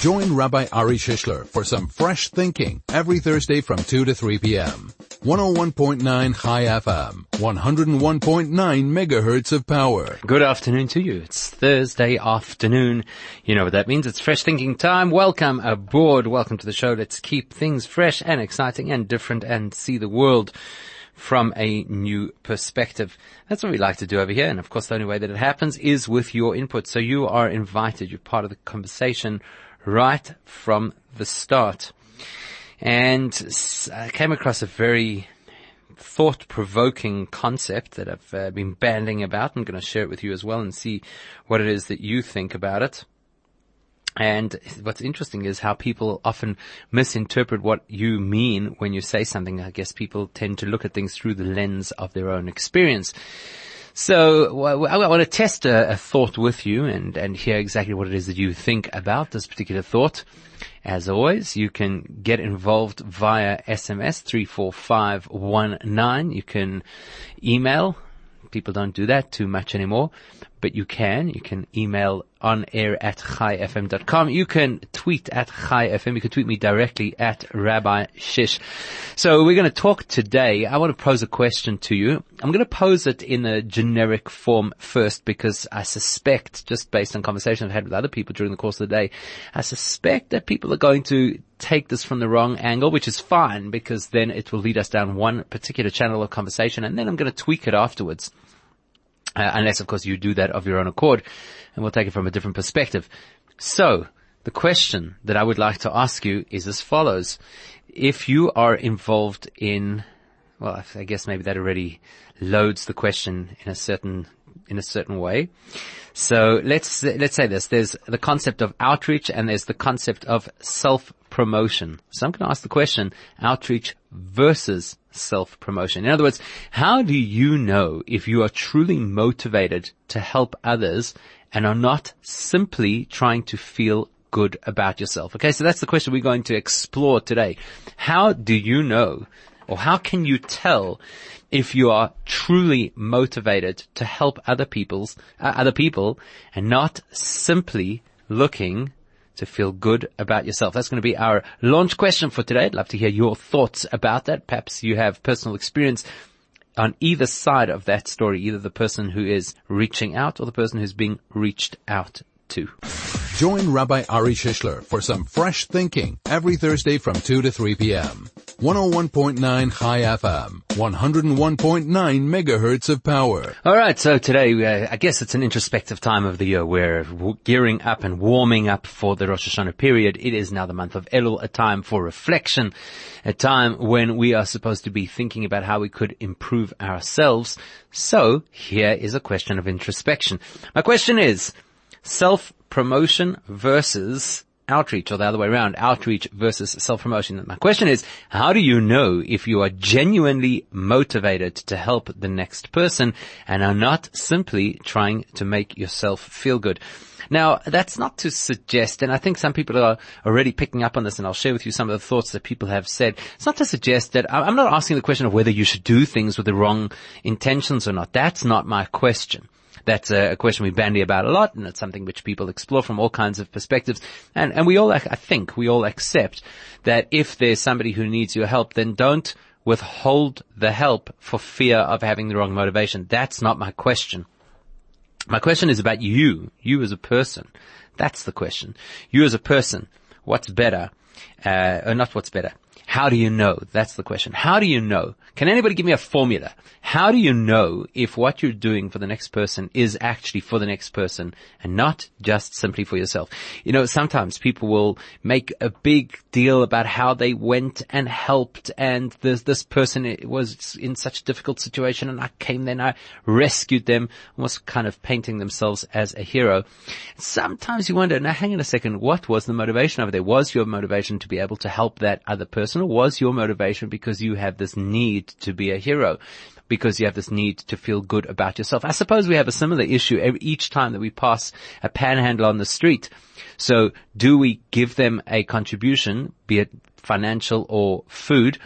Join Rabbi Ari Shishler for some fresh thinking every Thursday from 2 to 3 p.m. 101.9 Chai FM, 101.9 megahertz of power. Good afternoon to you. It's Thursday afternoon. You know what that means. It's fresh thinking time. Welcome aboard. Welcome to the show. Let's keep things fresh and exciting and different and see the world from a new perspective. That's what we like to do over here. And of course, the only way that it happens is with your input. So you are invited. You're part of the conversation right from the start. And I came across a very thought-provoking concept that I've uh, been banding about. I'm going to share it with you as well and see what it is that you think about it. And what's interesting is how people often misinterpret what you mean when you say something. I guess people tend to look at things through the lens of their own experience. So I want to test a, a, thought with you and, and hear exactly what it is that you think about this particular thought. As always, you can get involved via SMS 34519. You can email. People don't do that too much anymore, but you can. You can email on air at chaifm.com. You can tweet at chaifm. You can tweet me directly at Rabbi Shish. So we're going to talk today. I want to pose a question to you. I'm going to pose it in a generic form first because I suspect, just based on conversations I've had with other people during the course of the day, I suspect that people are going to take this from the wrong angle, which is fine because then it will lead us down one particular channel of conversation and then I'm going to tweak it afterwards. Uh, unless of course you do that of your own accord and we'll take it from a different perspective. So, the question that I would like to ask you is as follows. If you are involved in, well, I guess maybe that already loads the question in a certain, in a certain way. So let's, let's say this. There's the concept of outreach and there's the concept of self-promotion. So I'm going to ask the question, outreach versus self-promotion. In other words, how do you know if you are truly motivated to help others and are not simply trying to feel good about yourself? Okay, so that's the question we're going to explore today. How do you know or how can you tell if you are truly motivated to help other people's, uh, other people and not simply looking to feel good about yourself? That's going to be our launch question for today. I'd love to hear your thoughts about that. Perhaps you have personal experience on either side of that story, either the person who is reaching out or the person who's being reached out to. Join Rabbi Ari Shishler for some fresh thinking every Thursday from 2 to 3 p.m. 101.9 Chai FM, 101.9 megahertz of power. All right, so today, uh, I guess it's an introspective time of the year. We're gearing up and warming up for the Rosh Hashanah period. It is now the month of Elul, a time for reflection, a time when we are supposed to be thinking about how we could improve ourselves. So here is a question of introspection. My question is, self-promotion versus outreach or the other way around, outreach versus self-promotion. My question is, how do you know if you are genuinely motivated to help the next person and are not simply trying to make yourself feel good? Now, that's not to suggest, and I think some people are already picking up on this, and I'll share with you some of the thoughts that people have said. It's not to suggest that, I'm not asking the question of whether you should do things with the wrong intentions or not. That's not my question. That's a, question we bandy about a lot, and it's something which people explore from all kinds of perspectives. And, and we all, I think, we all accept that if there's somebody who needs your help, then don't withhold the help for fear of having the wrong motivation. That's not my question. My question is about you, you as a person. That's the question. You as a person, what's better, uh, not what's better. How do you know? That's the question. How do you know? Can anybody give me a formula? How do you know if what you're doing for the next person is actually for the next person and not just simply for yourself? You know, sometimes people will make a big deal about how they went and helped and this, this person was in such a difficult situation and I came there and I rescued them, almost kind of painting themselves as a hero. Sometimes you wonder, now hang on a second, what was the motivation over there? Was your motivation to be able to help that other person or was your motivation because you have this need to be a hero? because you have this need to feel good about yourself. I suppose we have a similar issue every, each time that we pass a panhandle on the street. So do we give them a contribution, be it financial or food,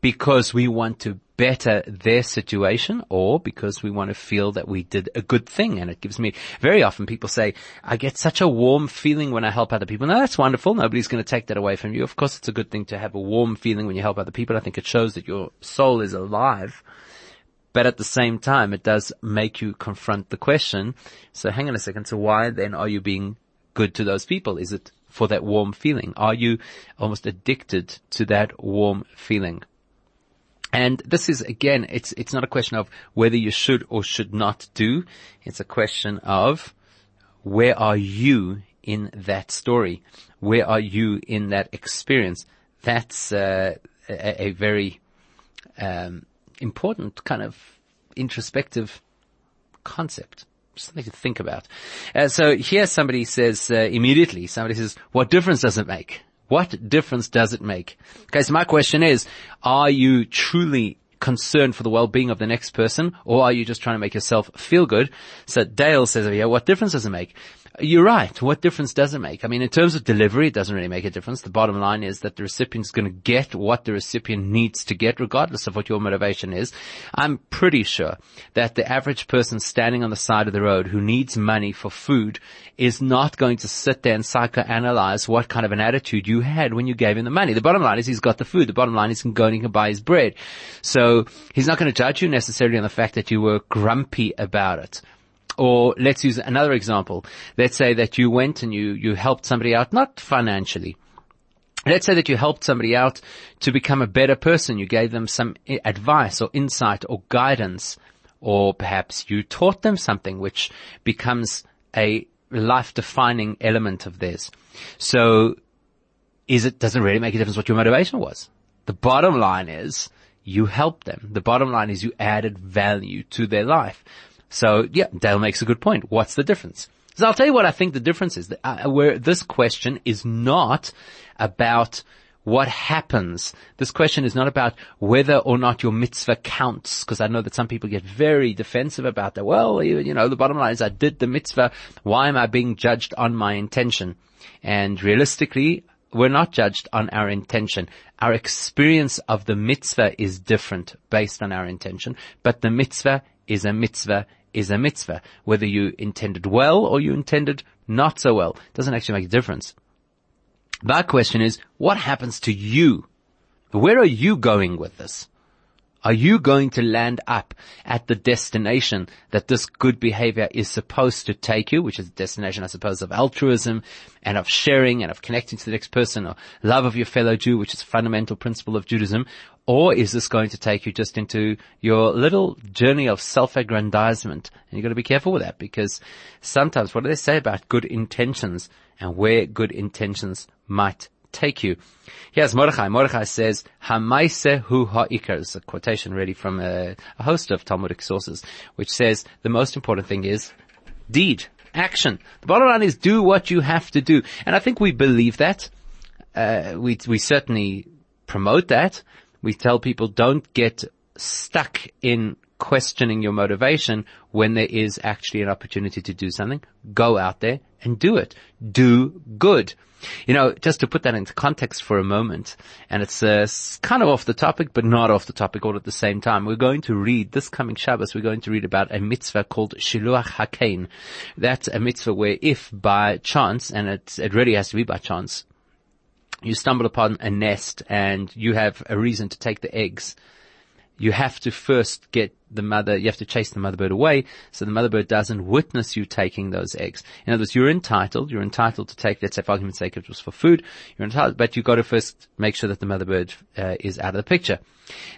because we want to better their situation or because we want to feel that we did a good thing. And it gives me very often people say, I get such a warm feeling when I help other people. Now that's wonderful. Nobody's going to take that away from you. Of course, it's a good thing to have a warm feeling when you help other people. I think it shows that your soul is alive. But at the same time, it does make you confront the question. So hang on a second. So why then are you being good to those people? Is it for that warm feeling? Are you almost addicted to that warm feeling? And this is again, it's, it's not a question of whether you should or should not do. It's a question of where are you in that story? Where are you in that experience? That's uh, a, a, very um, important kind of introspective concept. Something to think about. Uh, so here somebody says uh, immediately, somebody says, what difference does it make? What difference does it make? Okay, so my question is, are you truly concerned for the well-being of the next person or are you just trying to make yourself feel good? So Dale says over here, what difference does it make? You're right. What difference does it make? I mean, in terms of delivery, it doesn't really make a difference. The bottom line is that the recipient is going to get what the recipient needs to get, regardless of what your motivation is. I'm pretty sure that the average person standing on the side of the road who needs money for food is not going to sit there and psychoanalyze what kind of an attitude you had when you gave him the money. The bottom line is he's got the food. The bottom line is he can go and he can buy his bread. So he's not going to judge you necessarily on the fact that you were grumpy about it. Or let's use another example. Let's say that you went and you, you helped somebody out, not financially. Let's say that you helped somebody out to become a better person. You gave them some advice or insight or guidance, or perhaps you taught them something which becomes a life defining element of theirs. So is it, doesn't really make a difference what your motivation was. The bottom line is you helped them. The bottom line is you added value to their life. So yeah, Dale makes a good point. What's the difference? So I'll tell you what I think the difference is. Uh, where this question is not about what happens. This question is not about whether or not your mitzvah counts, because I know that some people get very defensive about that. Well, you, you, know, the bottom line is I did the mitzvah. Why am I being judged on my intention? And realistically, we're not judged on our intention. Our experience of the mitzvah is different based on our intention, but the mitzvah is a mitzvah is a mitzvah. Whether you intended well or you intended not so well doesn't actually make a difference. My question is, what happens to you? Where are you going with this? Are you going to land up at the destination that this good behavior is supposed to take you, which is the destination, I suppose, of altruism and of sharing and of connecting to the next person or love of your fellow Jew, which is a fundamental principle of Judaism? Or is this going to take you just into your little journey of self-aggrandizement? And you've got to be careful with that because sometimes what do they say about good intentions and where good intentions might take you? Here's Mordechai. Mordechai says, Hamaise hu ha'ikar. It's a quotation really from a, a host of Talmudic sources, which says the most important thing is deed, action. The bottom line is do what you have to do. And I think we believe that. Uh, we, we certainly promote that. We tell people don't get stuck in questioning your motivation when there is actually an opportunity to do something. Go out there and do it. Do good. You know, just to put that into context for a moment, and it's uh, kind of off the topic, but not off the topic all at the same time. We're going to read this coming Shabbos. We're going to read about a mitzvah called Shiluach Hakein. That's a mitzvah where, if by chance, and it it really has to be by chance, you stumble upon a nest and you have a reason to take the eggs, you have to first get the mother, you have to chase the mother bird away so the mother bird doesn't witness you taking those eggs. In other words, you're entitled, you're entitled to take, let's say for argument's sake it was for food, you're entitled, but you've got to first make sure that the mother bird uh, is out of the picture.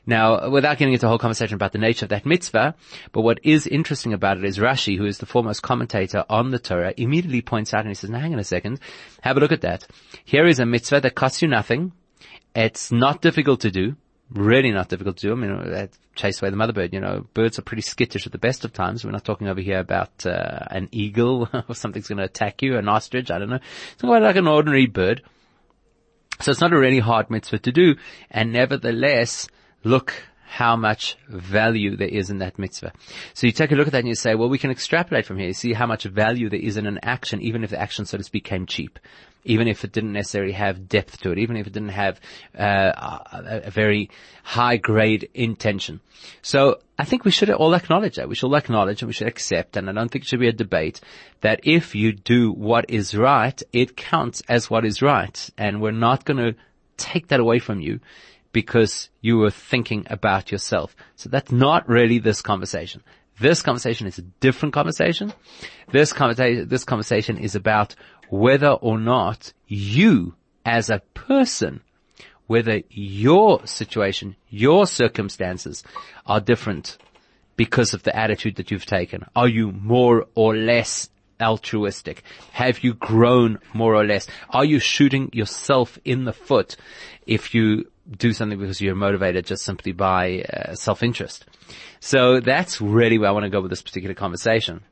Now, without getting into a whole conversation about the nature of that mitzvah, but what is interesting about it is Rashi, who is the foremost commentator on the Torah, immediately points out and he says, now hang on a second, have a look at that. Here is a mitzvah that costs you nothing. It's not difficult to do really not difficult to do. I mean, chase away the mother bird. You know, birds are pretty skittish at the best of times. We're not talking over here about uh, an eagle or something's going to attack you, an ostrich. I don't know. It's about like an ordinary bird. So it's not a really hard mitzvah to do. And nevertheless, look how much value there is in that mitzvah. So you take a look at that and you say, well, we can extrapolate from here. You see how much value there is in an action, even if the action, so to speak, came cheap. Even if it didn't necessarily have depth to it, even if it didn't have uh, a, a very high grade intention. So I think we should all acknowledge that. We should all acknowledge and we should accept, and I don't think it should be a debate, that if you do what is right, it counts as what is right. And we're not going to take that away from you because you were thinking about yourself. So that's not really this conversation. This conversation is a different conversation. This conversation, this conversation is about whether or not you as a person, whether your situation, your circumstances are different because of the attitude that you've taken. Are you more or less altruistic? Have you grown more or less? Are you shooting yourself in the foot if you do something because you're motivated just simply by uh, self-interest? So that's really where I want to go with this particular conversation.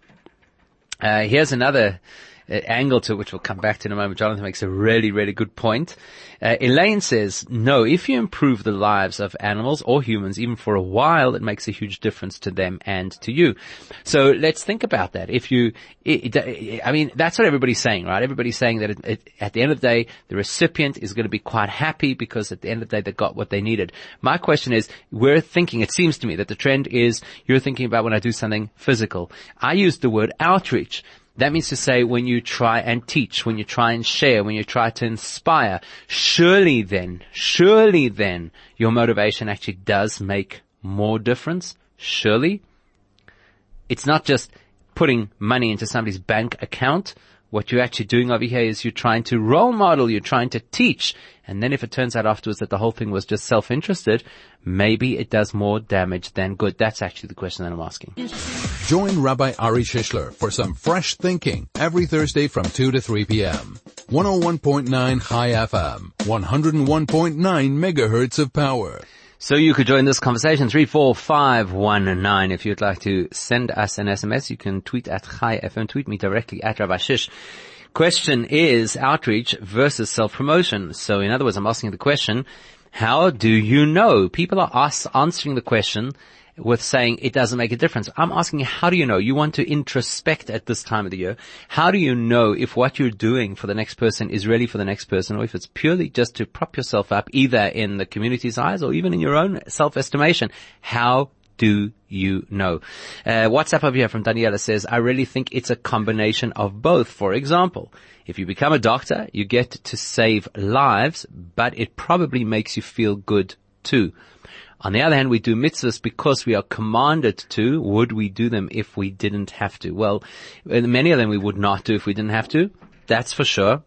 Uh, here's another angle to which we'll come back to in a moment. Jonathan makes a really, really good point. Uh, Elaine says, no, if you improve the lives of animals or humans, even for a while, it makes a huge difference to them and to you. So let's think about that. If you, it, it, I mean, that's what everybody's saying, right? Everybody's saying that it, at the end of the day, the recipient is going to be quite happy because at the end of the day, they got what they needed. My question is, we're thinking, it seems to me that the trend is you're thinking about when I do something physical. I use the word outreach. That means to say when you try and teach, when you try and share, when you try to inspire, surely then, surely then your motivation actually does make more difference. Surely. It's not just putting money into somebody's bank account. What you're actually doing over here is you're trying to role model, you're trying to teach. And then if it turns out afterwards that the whole thing was just self-interested, maybe it does more damage than good. That's actually the question that I'm asking. Join Rabbi Ari Shishler for some fresh thinking every Thursday from 2 to 3 p.m. 101.9 Chai FM, 101.9 megahertz of power. So you could join this conversation, 34519. If you'd like to send us an SMS, you can tweet at Chai FM, tweet me directly at Rabbi Shish. Question is outreach versus self-promotion. So in other words, I'm asking the question, how do you know? People are ask, answering the question with saying it doesn't make a difference. I'm asking how do you know? You want to introspect at this time of the year. How do you know if what you're doing for the next person is really for the next person or if it's purely just to prop yourself up either in the community's eyes or even in your own self-estimation? How do you know? Uh, WhatsApp over here from Daniela says, I really think it's a combination of both. For example, if you become a doctor, you get to save lives, but it probably makes you feel good too. On the other hand, we do mitzvahs because we are commanded to. Would we do them if we didn't have to? Well, many of them we would not do if we didn't have to. That's for sure.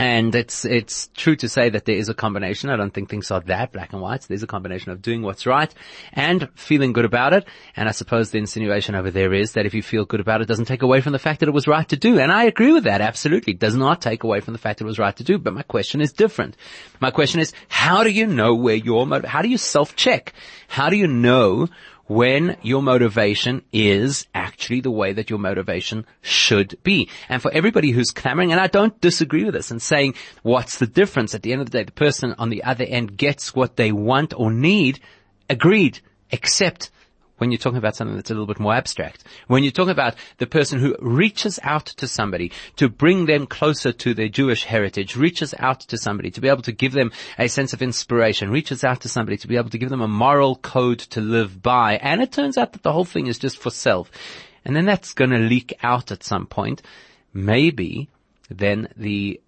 And it's, it's true to say that there is a combination. I don't think things are that black and white. There's a combination of doing what's right and feeling good about it. And I suppose the insinuation over there is that if you feel good about it, it doesn't take away from the fact that it was right to do. And I agree with that. Absolutely. It does not take away from the fact that it was right to do. But my question is different. My question is, how do you know where your how do you self-check? How do you know when your motivation is actually the way that your motivation should be. And for everybody who's clamoring, and I don't disagree with this and saying what's the difference? At the end of the day, the person on the other end gets what they want or need, agreed, except when you're talking about something that's a little bit more abstract. When you're talking about the person who reaches out to somebody to bring them closer to their Jewish heritage, reaches out to somebody to be able to give them a sense of inspiration, reaches out to somebody to be able to give them a moral code to live by, and it turns out that the whole thing is just for self. And then that's going to leak out at some point. Maybe then the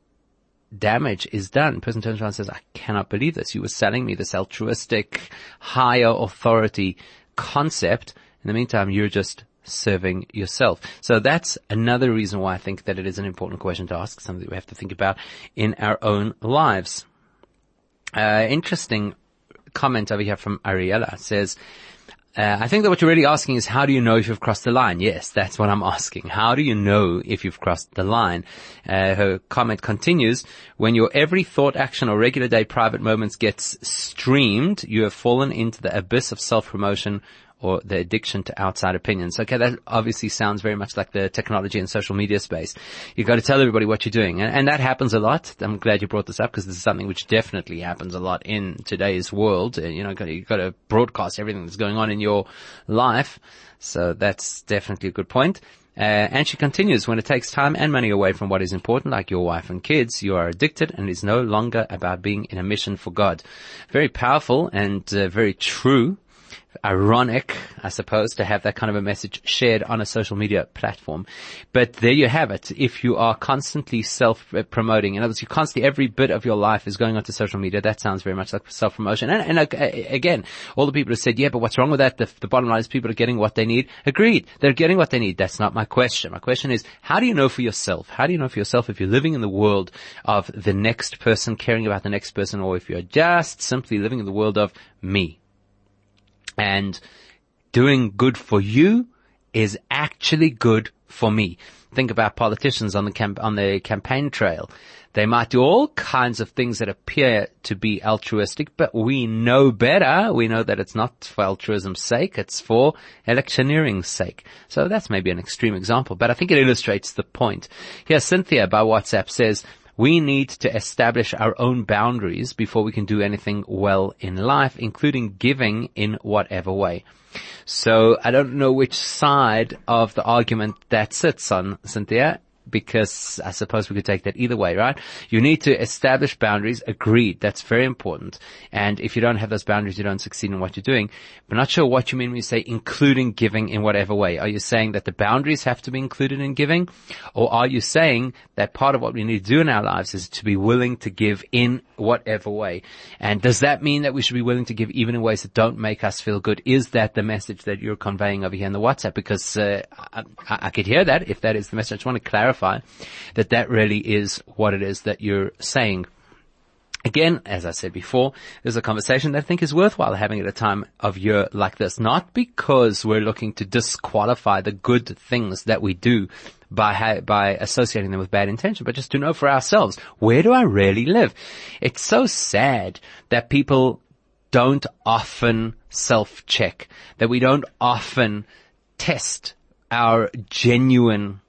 damage is done. Person turns around and says, I cannot believe this. You were selling me this altruistic, higher authority concept. In the meantime, you're just serving yourself. So that's another reason why I think that it is an important question to ask, something that we have to think about in our own lives. Uh, interesting comment over here from Ariella says, uh, I think that what you're really asking is how do you know if you've crossed the line? Yes, that's what I'm asking. How do you know if you've crossed the line? Uh, her comment continues, when your every thought, action or regular day private moments gets streamed, you have fallen into the abyss of self-promotion or the addiction to outside opinions. Okay, that obviously sounds very much like the technology and social media space. You've got to tell everybody what you're doing. And, and that happens a lot. I'm glad you brought this up because this is something which definitely happens a lot in today's world. You know, you've got to broadcast everything that's going on in your life. So that's definitely a good point. Uh, and she continues, when it takes time and money away from what is important, like your wife and kids, you are addicted and it is no longer about being in a mission for God. Very powerful and uh, very true ironic, I suppose, to have that kind of a message shared on a social media platform. But there you have it. If you are constantly self-promoting, in other words, you constantly, every bit of your life is going onto social media, that sounds very much like self-promotion. And, and uh, again, all the people who said, yeah, but what's wrong with that? The, the bottom line is people are getting what they need. Agreed. They're getting what they need. That's not my question. My question is, how do you know for yourself? How do you know for yourself if you're living in the world of the next person, caring about the next person, or if you're just simply living in the world of me? And doing good for you is actually good for me. Think about politicians on the camp- on the campaign trail. They might do all kinds of things that appear to be altruistic, but we know better. We know that it's not for altruism's sake. It's for electioneering's sake. So that's maybe an extreme example, but I think it illustrates the point. Here, Cynthia by WhatsApp says, we need to establish our own boundaries before we can do anything well in life, including giving in whatever way. So I don't know which side of the argument that sits on, Cynthia because I suppose we could take that either way, right? You need to establish boundaries. Agreed. That's very important. And if you don't have those boundaries, you don't succeed in what you're doing. But not sure what you mean when you say including giving in whatever way. Are you saying that the boundaries have to be included in giving? Or are you saying that part of what we need to do in our lives is to be willing to give in whatever way? And does that mean that we should be willing to give even in ways that don't make us feel good? Is that the message that you're conveying over here in the WhatsApp? Because uh, I, I could hear that if that is the message. I just want to clarify clarify that that really is what it is that you're saying. Again, as I said before, there's a conversation that I think is worthwhile having at a time of year like this, not because we're looking to disqualify the good things that we do by ha- by associating them with bad intention, but just to know for ourselves, where do I really live? It's so sad that people don't often self-check, that we don't often test our genuine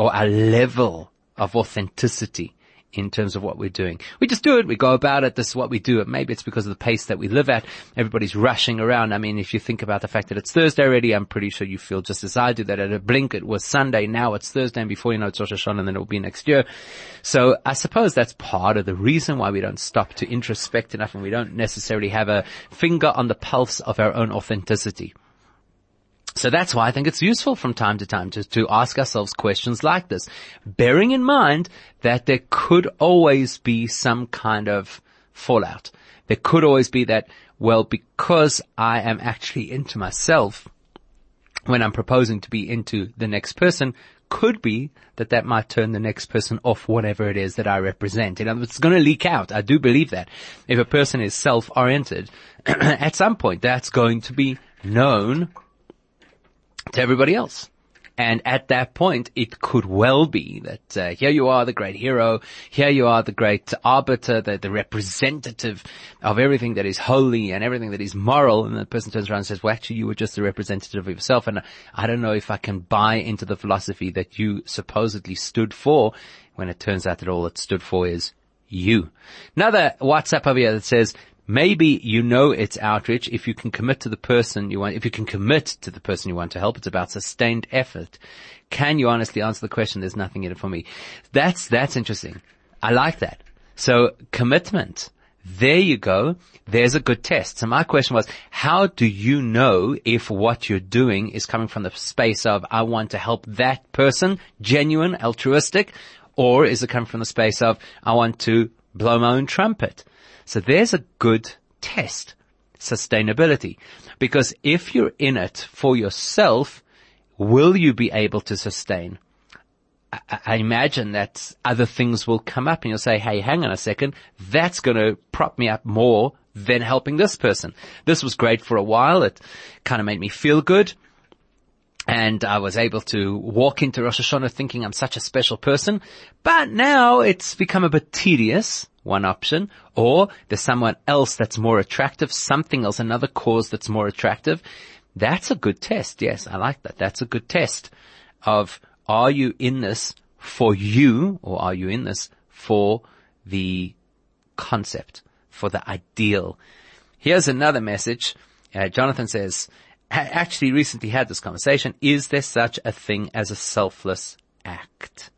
or a level of authenticity in terms of what we're doing. We just do it. We go about it. This is what we do. Maybe it's because of the pace that we live at. Everybody's rushing around. I mean, if you think about the fact that it's Thursday already, I'm pretty sure you feel just as I do that at a blink it was Sunday. Now it's Thursday and before you know it's Rosh Hashanah and then it'll be next year. So I suppose that's part of the reason why we don't stop to introspect enough and we don't necessarily have a finger on the pulse of our own authenticity. So that's why I think it's useful from time to time to, to ask ourselves questions like this, bearing in mind that there could always be some kind of fallout. There could always be that, well, because I am actually into myself when I'm proposing to be into the next person, could be that that might turn the next person off whatever it is that I represent. Words, it's going to leak out. I do believe that. If a person is self-oriented, at some point that's going to be known to everybody else. And at that point, it could well be that uh, here you are, the great hero. Here you are, the great arbiter, the, the representative of everything that is holy and everything that is moral. And the person turns around and says, "Well, actually, you were just a representative of yourself." And I don't know if I can buy into the philosophy that you supposedly stood for, when it turns out that all it stood for is you. Another WhatsApp over here that says, Maybe you know it's outreach if you can commit to the person you want, if you can commit to the person you want to help. It's about sustained effort. Can you honestly answer the question? There's nothing in it for me. That's, that's interesting. I like that. So commitment. There you go. There's a good test. So my question was, how do you know if what you're doing is coming from the space of, I want to help that person, genuine, altruistic, or is it coming from the space of, I want to blow my own trumpet? So there's a good test. Sustainability. Because if you're in it for yourself, will you be able to sustain? I, imagine that other things will come up and you'll say, hey, hang on a second, that's going to prop me up more than helping this person. This was great for a while. It kind of made me feel good. And I was able to walk into Rosh Hashanah thinking I'm such a special person. But now it's become a bit tedious one option, or there's someone else that's more attractive, something else, another cause that's more attractive. That's a good test. Yes, I like that. That's a good test of are you in this for you or are you in this for the concept, for the ideal? Here's another message. Uh, Jonathan says, actually recently had this conversation. Is there such a thing as a selfless act?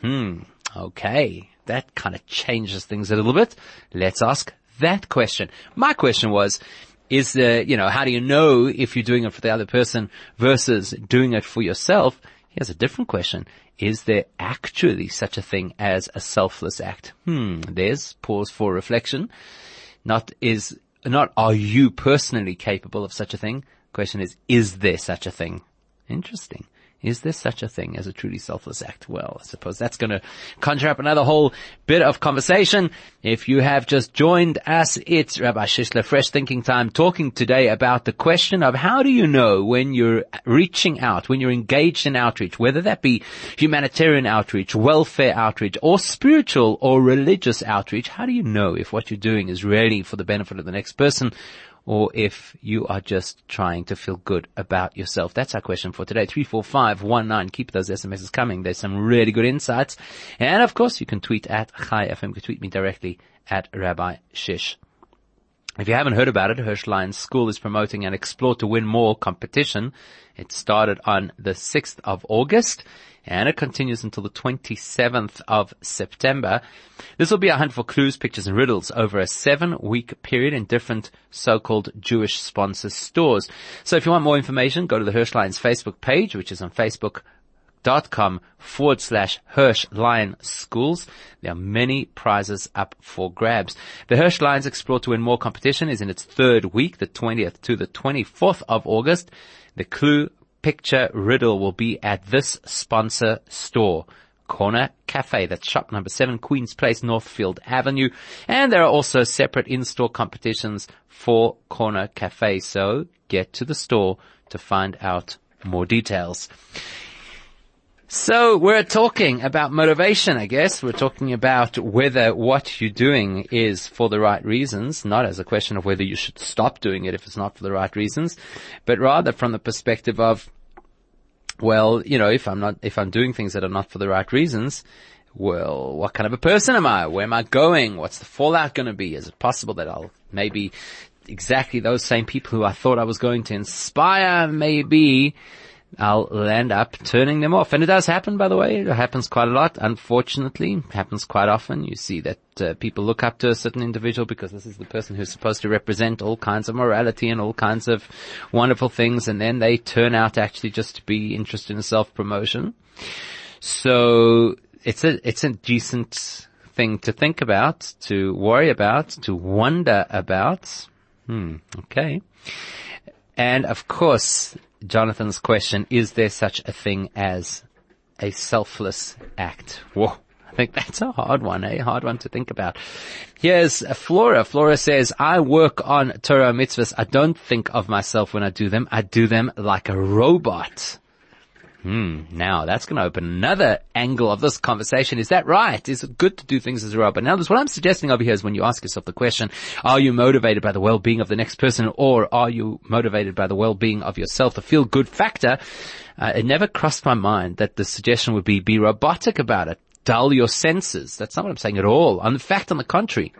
Hmm. Okay. That kind of changes things a little bit. Let's ask that question. My question was, is the, you know, how do you know if you're doing it for the other person versus doing it for yourself? Here's a different question. Is there actually such a thing as a selfless act? Hmm. There's pause for reflection. Not is, not are you personally capable of such a thing? Question is, is there such a thing? Interesting. Is there such a thing as a truly selfless act? Well, I suppose that's going to conjure up another whole bit of conversation. If you have just joined us, it's Rabbi Shishler Fresh Thinking Time talking today about the question of how do you know when you're reaching out, when you're engaged in outreach, whether that be humanitarian outreach, welfare outreach, or spiritual or religious outreach, how do you know if what you're doing is really for the benefit of the next person or if you are just trying to feel good about yourself. That's our question for today. 34519. Keep those SMSs coming. There's some really good insights. And of course, you can tweet at Chai FM. You can tweet me directly at Rabbi Shish. If you haven't heard about it, Hirsch Lyons School is promoting an Explore to Win More competition. It started on the 6th of August and it continues until the 27th of September. This will be a hunt for clues, pictures and riddles over a seven week period in different so-called Jewish sponsor stores. So if you want more information, go to the Hirsch Lyons Facebook page, which is on Facebook dot com forward slash Hirsch Lion Schools. There are many prizes up for grabs. The Hirsch Lyons Explore to Win More competition is in its third week, the 20th to the 24th of August. The clue picture riddle will be at this sponsor store. Corner Cafe. That's shop number seven, Queens Place, Northfield Avenue. And there are also separate in-store competitions for Corner Cafe. So get to the store to find out more details. So we're talking about motivation, I guess. We're talking about whether what you're doing is for the right reasons, not as a question of whether you should stop doing it if it's not for the right reasons, but rather from the perspective of well, you know, if I'm not, if I'm doing things that are not for the right reasons, well, what kind of a person am I? Where am I going? What's the fallout going to be? Is it possible that I'll maybe exactly those same people who I thought I was going to inspire, maybe I'll end up turning them off. And it does happen, by the way. It happens quite a lot. Unfortunately, happens quite often. You see that uh, people look up to a certain individual because this is the person who's supposed to represent all kinds of morality and all kinds of wonderful things. And then they turn out actually just to be interested in self-promotion. So it's a, it's a decent thing to think about, to worry about, to wonder about. Hmm. Okay. And of course, Jonathan's question, is there such a thing as a selfless act? Whoa. I think that's a hard one, a hard one to think about. Here's Flora. Flora says, I work on Torah mitzvahs. I don't think of myself when I do them. I do them like a robot. Hmm. Now that's going to open another angle of this conversation. Is that right? Is it good to do things as a robot? Now, what I'm suggesting over here is when you ask yourself the question, are you motivated by the well-being of the next person or are you motivated by the well-being of yourself? The feel-good factor. Uh, it never crossed my mind that the suggestion would be be robotic about it. Dull your senses. That's not what I'm saying at all. In fact, on the contrary,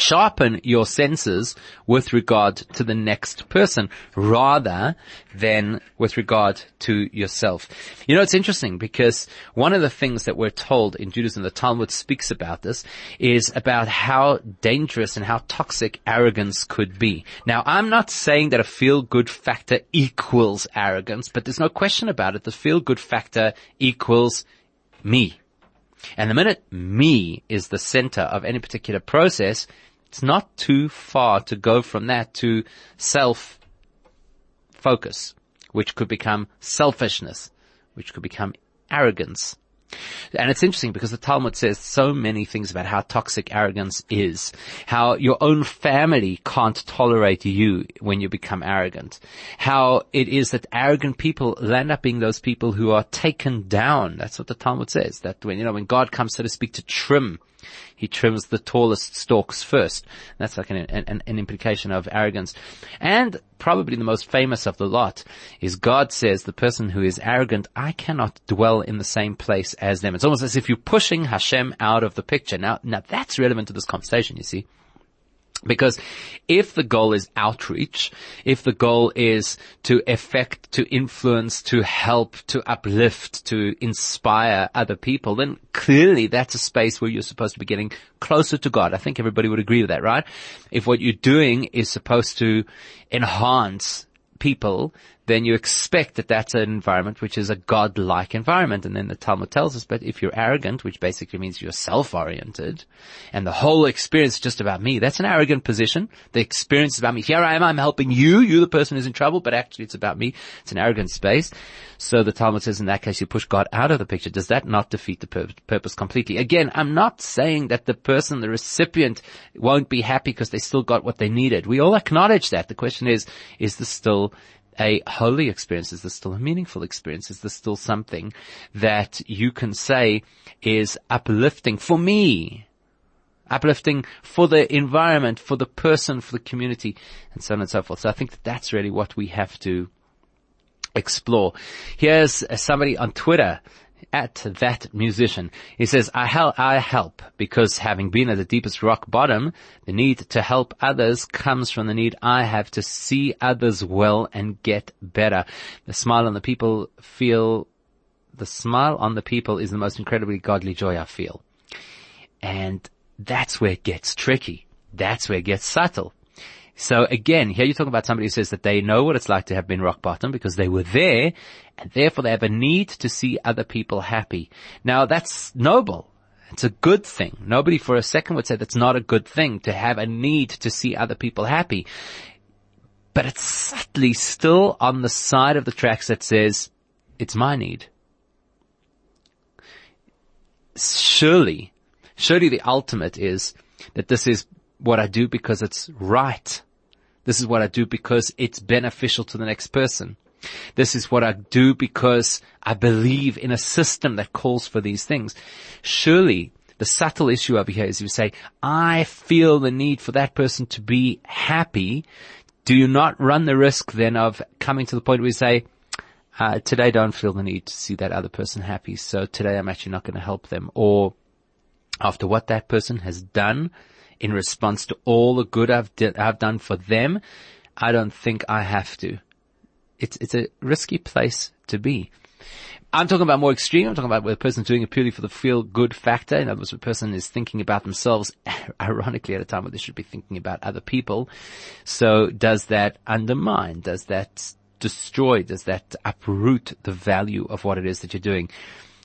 sharpen your senses with regard to the next person rather than with regard to yourself. You know, it's interesting because one of the things that we're told in Judaism, the Talmud speaks about this, is about how dangerous and how toxic arrogance could be. Now, I'm not saying that a feel-good factor equals arrogance, but there's no question about it. The feel-good factor equals me. And the minute me is the center of any particular process, it's not too far to go from that to self focus, which could become selfishness, which could become arrogance. And it's interesting because the Talmud says so many things about how toxic arrogance is, how your own family can't tolerate you when you become arrogant, how it is that arrogant people end up being those people who are taken down. That's what the Talmud says, that when, you know, when God comes, so to speak, to trim He trims the tallest stalks first. That's like an, an, an implication of arrogance. And probably the most famous of the lot is God says the person who is arrogant, I cannot dwell in the same place as them. It's almost as if you're pushing Hashem out of the picture. Now, now that's relevant to this conversation, you see. Because if the goal is outreach, if the goal is to affect, to influence, to help, to uplift, to inspire other people, then clearly that's a space where you're supposed to be getting closer to God. I think everybody would agree with that, right? If what you're doing is supposed to enhance people, then you expect that that's an environment which is a God-like environment. And then the Talmud tells us, but if you're arrogant, which basically means you're self-oriented, and the whole experience is just about me, that's an arrogant position. The experience is about me. Here I am, I'm helping you, you're the person who's in trouble, but actually it's about me. It's an arrogant space. So the Talmud says in that case you push God out of the picture. Does that not defeat the pur- purpose completely? Again, I'm not saying that the person, the recipient won't be happy because they still got what they needed. We all acknowledge that. The question is, is this still a holy experience? Is this still a meaningful experience? Is this still something that you can say is uplifting for me? Uplifting for the environment, for the person, for the community, and so on and so forth. So I think that that's really what we have to explore. Here's somebody on Twitter at that musician. He says, I help, I help because having been at the deepest rock bottom, the need to help others comes from the need I have to see others well and get better. The smile on the people feel, the smile on the people is the most incredibly godly joy I feel. And that's where it gets tricky. That's where it gets subtle. So again, here you're talking about somebody who says that they know what it's like to have been rock bottom because they were there and therefore they have a need to see other people happy. Now that's noble. It's a good thing. Nobody for a second would say that's not a good thing to have a need to see other people happy. But it's subtly still on the side of the tracks that says, it's my need. Surely, surely the ultimate is that this is what I do because it's right. This is what I do because it's beneficial to the next person. This is what I do because I believe in a system that calls for these things. Surely the subtle issue over here is you say, I feel the need for that person to be happy. Do you not run the risk then of coming to the point where you say, uh, today I don't feel the need to see that other person happy. So today I'm actually not going to help them or after what that person has done, in response to all the good I've, di- I've done for them, I don't think I have to. It's, it's a risky place to be. I'm talking about more extreme. I'm talking about where a person's doing it purely for the feel good factor. In other words, a person is thinking about themselves, ironically at a time where they should be thinking about other people. So does that undermine? Does that destroy? Does that uproot the value of what it is that you're doing?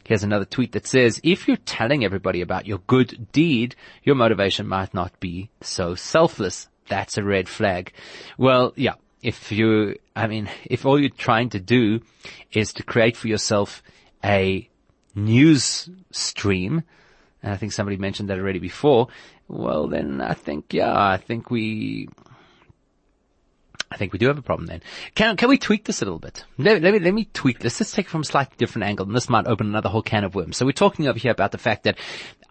Here's another tweet that says, if you're telling everybody about your good deed, your motivation might not be so selfless. That's a red flag. Well, yeah, if you, I mean, if all you're trying to do is to create for yourself a news stream, and I think somebody mentioned that already before, well then I think, yeah, I think we, I think we do have a problem then. Can, can we tweak this a little bit? Let, let me, let me tweak this. Let's take it from a slightly different angle and this might open another whole can of worms. So we're talking over here about the fact that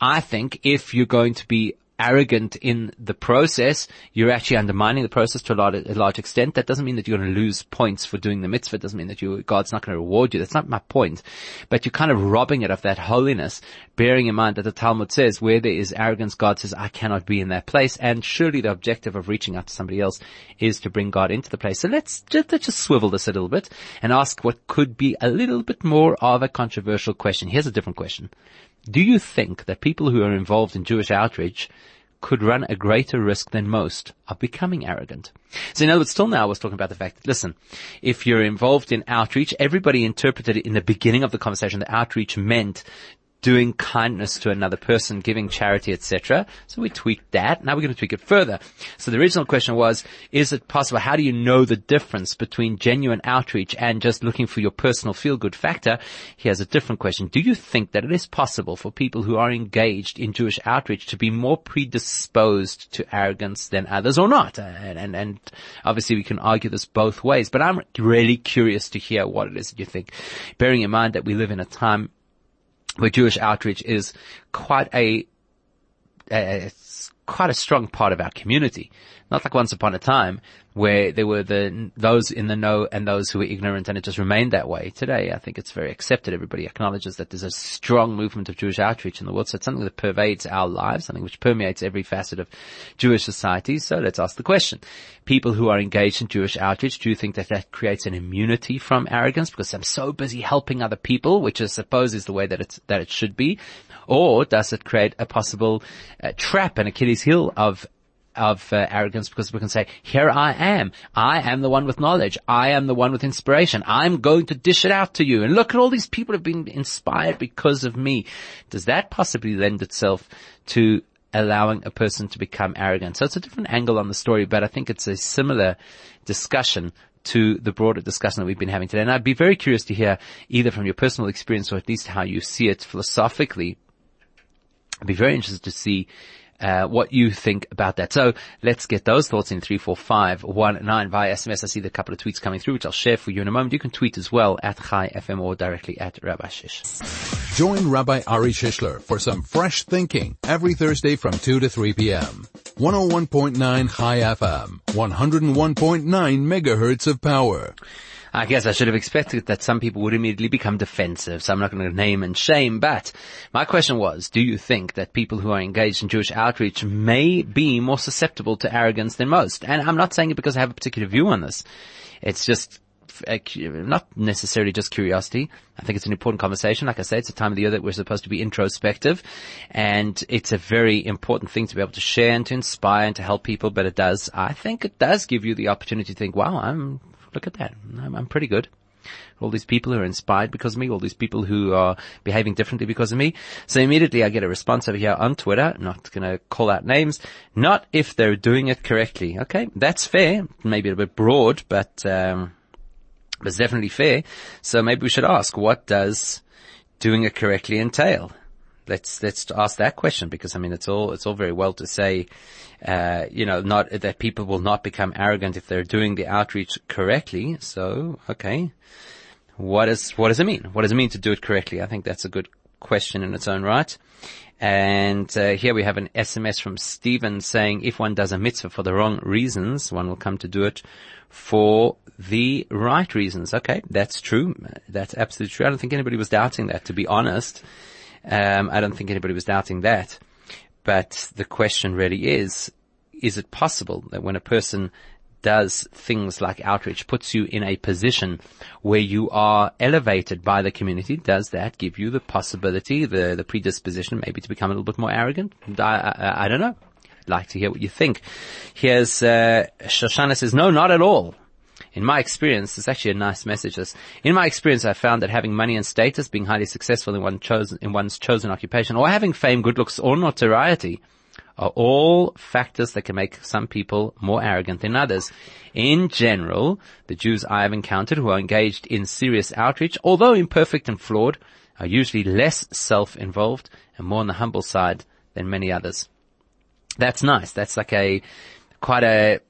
I think if you're going to be arrogant in the process, you're actually undermining the process to a large, a large extent. That doesn't mean that you're going to lose points for doing the mitzvah. It doesn't mean that you, God's not going to reward you. That's not my point. But you're kind of robbing it of that holiness, bearing in mind that the Talmud says where there is arrogance, God says, I cannot be in that place. And surely the objective of reaching out to somebody else is to bring God into the place. So let's just, let's just swivel this a little bit and ask what could be a little bit more of a controversial question. Here's a different question. Do you think that people who are involved in Jewish outreach could run a greater risk than most of becoming arrogant? So in other words, still now I was talking about the fact that, listen, if you're involved in outreach, everybody interpreted in the beginning of the conversation that outreach meant doing kindness to another person, giving charity, etc. So we tweaked that. Now we're going to tweak it further. So the original question was, is it possible? How do you know the difference between genuine outreach and just looking for your personal feel-good factor? Here's a different question. Do you think that it is possible for people who are engaged in Jewish outreach to be more predisposed to arrogance than others or not? And, and, and obviously we can argue this both ways, but I'm really curious to hear what it is that you think, bearing in mind that we live in a time where Jewish outreach is quite a it's quite a strong part of our community. Not like once upon a time where there were the, those in the know and those who were ignorant and it just remained that way. Today, I think it's very accepted. Everybody acknowledges that there's a strong movement of Jewish outreach in the world. So it's something that pervades our lives, something which permeates every facet of Jewish society. So let's ask the question. People who are engaged in Jewish outreach, do you think that that creates an immunity from arrogance because I'm so busy helping other people, which I suppose is the way that it's, that it should be? Or does it create a possible uh, trap and Achilles heel of of uh, arrogance because we can say, here I am. I am the one with knowledge. I am the one with inspiration. I'm going to dish it out to you. And look at all these people have been inspired because of me. Does that possibly lend itself to allowing a person to become arrogant? So it's a different angle on the story, but I think it's a similar discussion to the broader discussion that we've been having today. And I'd be very curious to hear either from your personal experience or at least how you see it philosophically. I'd be very interested to see uh, what you think about that. So let's get those thoughts in 34519 via SMS. I see the couple of tweets coming through, which I'll share for you in a moment. You can tweet as well at Chai FM or directly at Rabbi Shish. Join Rabbi Ari Shishler for some fresh thinking every Thursday from 2 to 3 p.m. 101.9 Chai FM, 101.9 megahertz of power. I guess I should have expected that some people would immediately become defensive, so I'm not going to name and shame, but my question was, do you think that people who are engaged in Jewish outreach may be more susceptible to arrogance than most? And I'm not saying it because I have a particular view on this. It's just not necessarily just curiosity. I think it's an important conversation. Like I say, it's a time of the year that we're supposed to be introspective and it's a very important thing to be able to share and to inspire and to help people. But it does, I think it does give you the opportunity to think, wow, I'm look at that. I'm, I'm pretty good all these people who are inspired because of me, all these people who are behaving differently because of me. So immediately I get a response over here on Twitter, not gonna call out names, not if they're doing it correctly. Okay, that's fair, maybe a bit broad, but, um, but it's definitely fair. So maybe we should ask, what does doing it correctly entail? Let's let's ask that question because I mean it's all it's all very well to say, uh, you know, not that people will not become arrogant if they're doing the outreach correctly. So okay, what is what does it mean? What does it mean to do it correctly? I think that's a good question in its own right. And uh, here we have an SMS from Stephen saying, if one does a mitzvah for the wrong reasons, one will come to do it for the right reasons. Okay, that's true. That's absolutely true. I don't think anybody was doubting that, to be honest. Um, I don't think anybody was doubting that. But the question really is, is it possible that when a person does things like outreach, puts you in a position where you are elevated by the community, does that give you the possibility, the, the predisposition maybe to become a little bit more arrogant? I, I, I don't know. I'd like to hear what you think. Here's, uh, Shoshana says, no, not at all in my experience, it's actually a nice message. This, in my experience, I found that having money and status, being highly successful in, one chosen, in one's chosen occupation, or having fame, good looks, or notoriety, are all factors that can make some people more arrogant than others. In general, the Jews I have encountered who are engaged in serious outreach, although imperfect and flawed, are usually less self-involved and more on the humble side than many others. That's nice. That's like a, quite a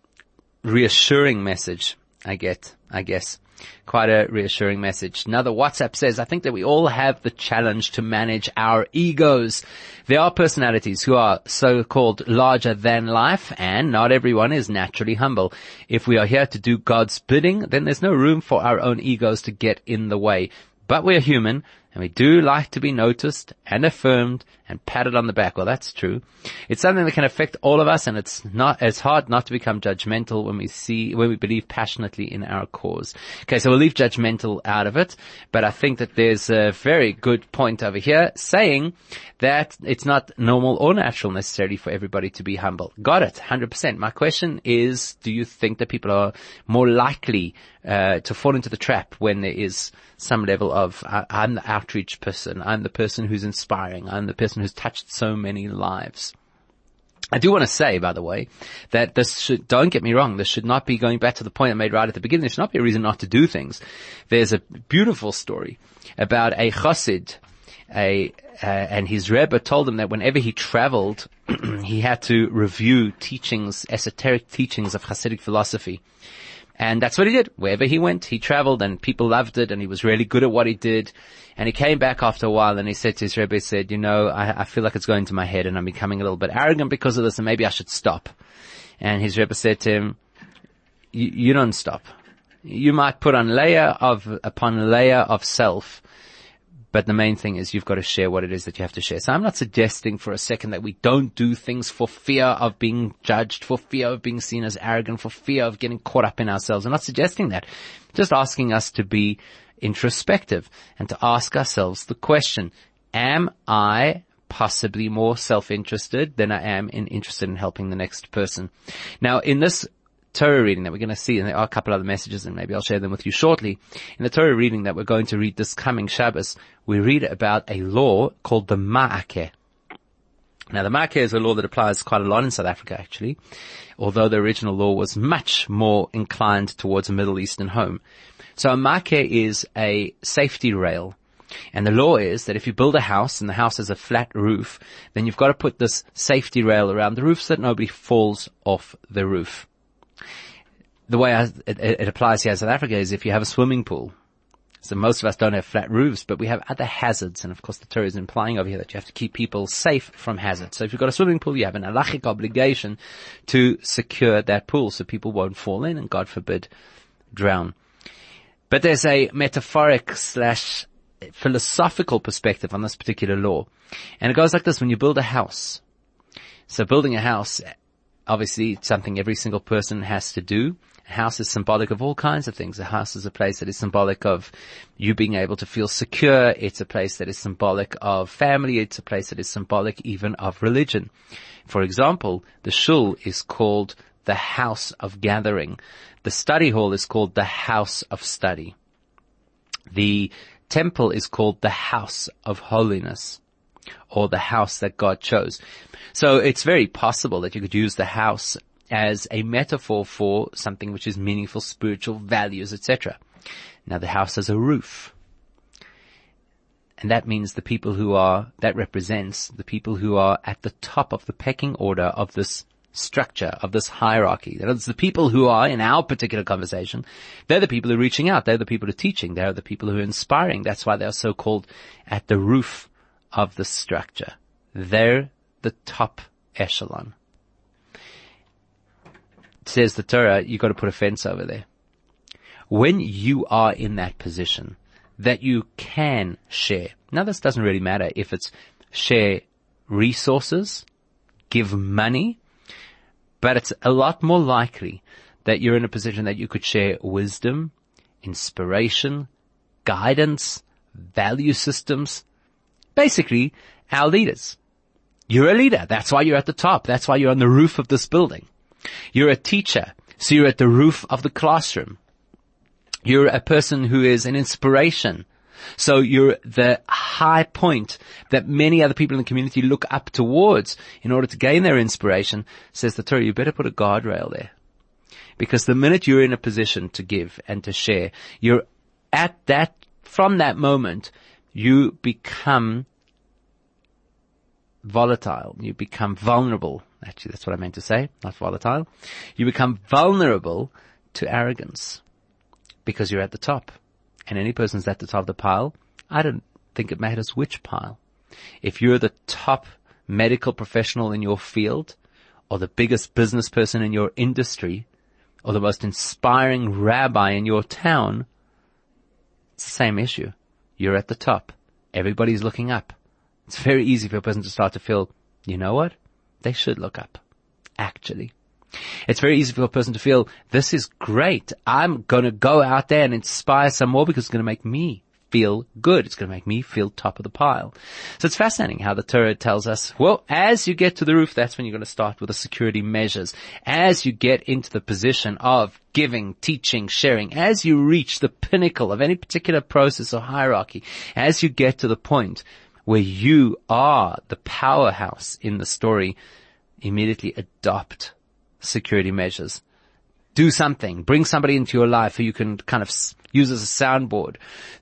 reassuring message I get, I guess. Quite a reassuring message. Another WhatsApp says, I think that we all have the challenge to manage our egos. There are personalities who are so-called larger than life and not everyone is naturally humble. If we are here to do God's bidding, then there's no room for our own egos to get in the way. But we're human and we do like to be noticed and affirmed and patted on the back. Well, that's true. It's something that can affect all of us and it's not, it's hard not to become judgmental when we see, when we believe passionately in our cause. Okay, so we'll leave judgmental out of it, but I think that there's a very good point over here saying that it's not normal or natural necessarily for everybody to be humble. Got it. 100%. My question is, do you think that people are more likely, uh, to fall into the trap when there is some level of, I'm the outreach person, I'm the person who's inspiring, I'm the person who's touched so many lives. I do want to say, by the way, that this should, don't get me wrong, this should not be going back to the point I made right at the beginning. There should not be a reason not to do things. There's a beautiful story about a chassid, a, uh, and his Rebbe told him that whenever he traveled, he had to review teachings, esoteric teachings of Hasidic philosophy. And that's what he did. Wherever he went, he traveled and people loved it and he was really good at what he did. And he came back after a while and he said to his Rebbe, he said, you know, I, I feel like it's going to my head and I'm becoming a little bit arrogant because of this and maybe I should stop. And his Rebbe said to him, you don't stop. You might put on layer of, upon layer of self but the main thing is you've got to share what it is that you have to share. So I'm not suggesting for a second that we don't do things for fear of being judged, for fear of being seen as arrogant, for fear of getting caught up in ourselves. I'm not suggesting that. Just asking us to be introspective and to ask ourselves the question, am I possibly more self-interested than I am in interested in helping the next person? Now in this Torah reading that we're going to see, and there are a couple other messages, and maybe I'll share them with you shortly. In the Torah reading that we're going to read this coming Shabbos, we read about a law called the Ma'akeh. Now the Ma'akeh is a law that applies quite a lot in South Africa actually, although the original law was much more inclined towards a Middle Eastern home. So a Ma'akeh is a safety rail. And the law is that if you build a house and the house has a flat roof, then you've got to put this safety rail around the roof so that nobody falls off the roof the way I, it, it, applies here in South Africa is if you have a swimming pool. So most of us don't have flat roofs, but we have other hazards. And of course the Torah is implying over here that you have to keep people safe from hazards. So if you've got a swimming pool, you have an halachic obligation to secure that pool so people won't fall in and God forbid drown. But there's a metaphoric slash philosophical perspective on this particular law. And it goes like this, when you build a house. So building a house, obviously something every single person has to do. A house is symbolic of all kinds of things. A house is a place that is symbolic of you being able to feel secure. It's a place that is symbolic of family. It's a place that is symbolic even of religion. For example, the shul is called the house of gathering. The study hall is called the house of study. The temple is called the house of holiness or the house that God chose. So it's very possible that you could use the house as a metaphor for something which is meaningful, spiritual values, etc. Now the house has a roof. And that means the people who are, that represents the people who are at the top of the pecking order of this structure, of this hierarchy. That is the people who are, in our particular conversation, they're the people who are reaching out. They're the people who are teaching. They're the people who are inspiring. That's why they're so called at the roof of the structure. They're the top echelon says the Torah, you've got to put a fence over there. When you are in that position that you can share, now this doesn't really matter if it's share resources, give money, but it's a lot more likely that you're in a position that you could share wisdom, inspiration, guidance, value systems, basically our leaders. You're a leader. That's why you're at the top. That's why you're on the roof of this building. You're a teacher, so you're at the roof of the classroom. You're a person who is an inspiration. So you're the high point that many other people in the community look up towards in order to gain their inspiration, says the Torah, you better put a guardrail there. Because the minute you're in a position to give and to share, you're at that, from that moment, you become volatile. You become vulnerable Actually, that's what I meant to say, not volatile. You become vulnerable to arrogance because you're at the top. And any person's at the top of the pile, I don't think it matters which pile. If you're the top medical professional in your field, or the biggest business person in your industry, or the most inspiring rabbi in your town, it's the same issue. You're at the top. Everybody's looking up. It's very easy for a person to start to feel, you know what? they should look up. Actually. It's very easy for a person to feel, this is great. I'm gonna go out there and inspire some more because it's gonna make me feel good. It's going to make me feel top of the pile. So it's fascinating how the Torah tells us, well, as you get to the roof, that's when you're going to start with the security measures. As you get into the position of giving, teaching, sharing, as you reach the pinnacle of any particular process or hierarchy, as you get to the point where you are the powerhouse in the story, immediately adopt security measures. Do something. Bring somebody into your life who you can kind of use as a soundboard.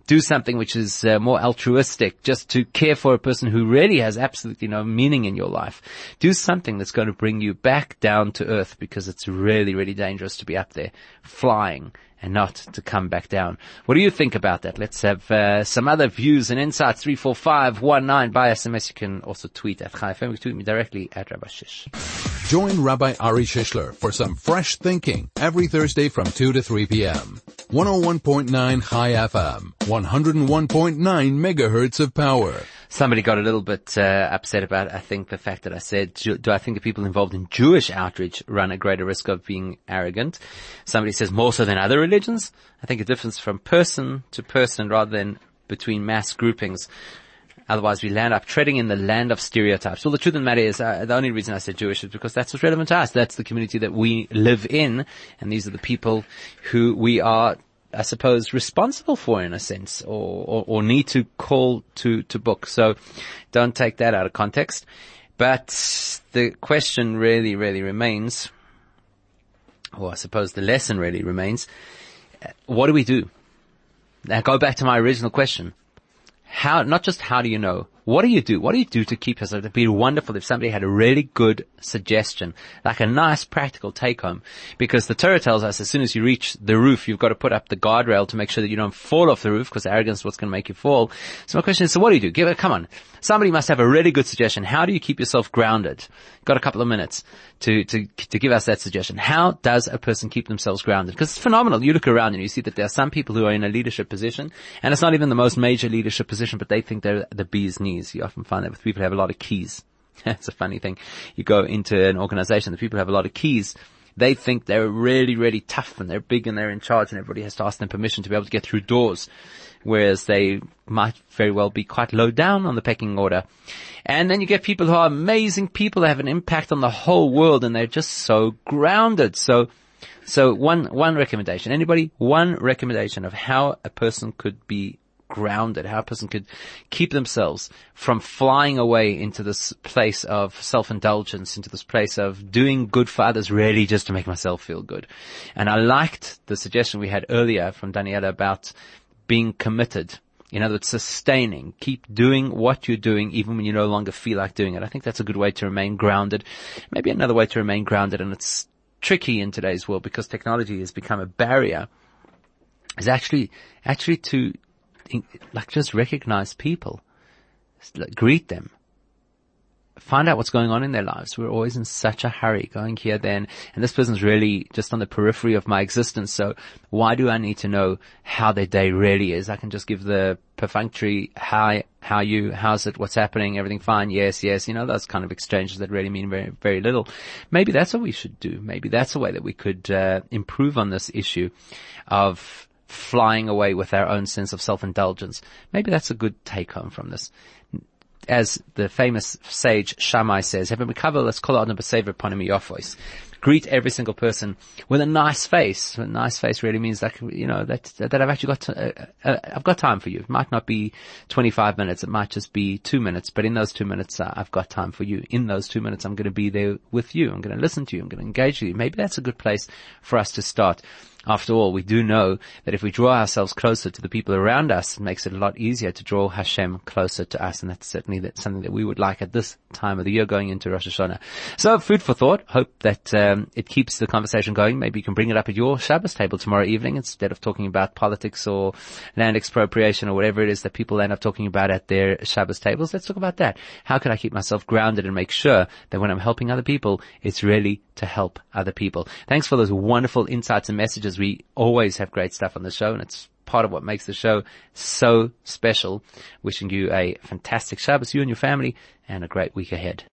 Do something which is uh, more altruistic, just to care for a person who really has absolutely no meaning in your life. Do something that's going to bring you back down to earth because it's really, really dangerous to be up there flying and not to come back down. What do you think about that? Let's have uh, some other views and insights. 34519 by SMS. You can also tweet at Chai FM. Tweet me directly at Rabbi Shish. Join Rabbi Ari Shishler for some fresh thinking every Thursday from 2 to 3 p.m. 101.9 Chai FM, 101.9 megahertz of power. Somebody got a little bit uh, upset about, I think, the fact that I said, do, I think the people involved in Jewish outreach run a greater risk of being arrogant? Somebody says more so than other religions. I think a difference from person to person rather than between mass groupings. Otherwise, we land up treading in the land of stereotypes. Well, the truth of the matter is, uh, the only reason I said Jewish is because that's what's relevant to us. That's the community that we live in, and these are the people who we are I suppose, responsible for in a sense, or, or, or, need to call to, to book. So don't take that out of context. But the question really, really remains, or I suppose the lesson really remains, what do we do? Now go back to my original question. How, not just how do you know, what do you do? What do you do to keep yourself? It'd be wonderful if somebody had a really good suggestion, like a nice practical take home. Because the Torah tells us as soon as you reach the roof, you've got to put up the guardrail to make sure that you don't fall off the roof because arrogance is what's going to make you fall. So my question is, so what do you do? Give it, come on. Somebody must have a really good suggestion. How do you keep yourself grounded? Got a couple of minutes to, to, to give us that suggestion. How does a person keep themselves grounded? Because it's phenomenal. You look around and you see that there are some people who are in a leadership position and it's not even the most major leadership position, but they think they're the bee's knees. You often find that with people who have a lot of keys. That's a funny thing. You go into an organization, the people have a lot of keys, they think they're really, really tough and they're big and they're in charge and everybody has to ask them permission to be able to get through doors. Whereas they might very well be quite low down on the pecking order. And then you get people who are amazing people that have an impact on the whole world and they're just so grounded. So, so one, one recommendation. Anybody? One recommendation of how a person could be grounded, how a person could keep themselves from flying away into this place of self-indulgence, into this place of doing good for others really just to make myself feel good. And I liked the suggestion we had earlier from Daniela about being committed. In other words, sustaining. Keep doing what you're doing even when you no longer feel like doing it. I think that's a good way to remain grounded. Maybe another way to remain grounded, and it's tricky in today's world because technology has become a barrier, is actually, actually to like just recognize people, like, greet them, find out what's going on in their lives. We're always in such a hurry going here, then, and this person's really just on the periphery of my existence. So why do I need to know how their day really is? I can just give the perfunctory, hi, how you, how's it, what's happening, everything fine, yes, yes, you know, those kind of exchanges that really mean very, very little. Maybe that's what we should do. Maybe that's a way that we could, uh, improve on this issue of flying away with our own sense of self-indulgence. Maybe that's a good take home from this. As the famous sage Shammai says, have a recover, let's call it on the upon him your voice. Greet every single person with a nice face. A nice face really means that, you know, that, that I've actually got, to, uh, uh, I've got time for you. It might not be 25 minutes. It might just be two minutes, but in those two minutes, uh, I've got time for you. In those two minutes, I'm going to be there with you. I'm going to listen to you. I'm going to engage with you. Maybe that's a good place for us to start. After all, we do know that if we draw ourselves closer to the people around us, it makes it a lot easier to draw Hashem closer to us. And that's certainly something that we would like at this time of the year going into Rosh Hashanah. So food for thought. Hope that um, it keeps the conversation going. Maybe you can bring it up at your Shabbos table tomorrow evening instead of talking about politics or land expropriation or whatever it is that people end up talking about at their Shabbos tables. Let's talk about that. How can I keep myself grounded and make sure that when I'm helping other people, it's really to help other people? Thanks for those wonderful insights and messages because we always have great stuff on the show and it's part of what makes the show so special. Wishing you a fantastic Shabbos, you and your family, and a great week ahead.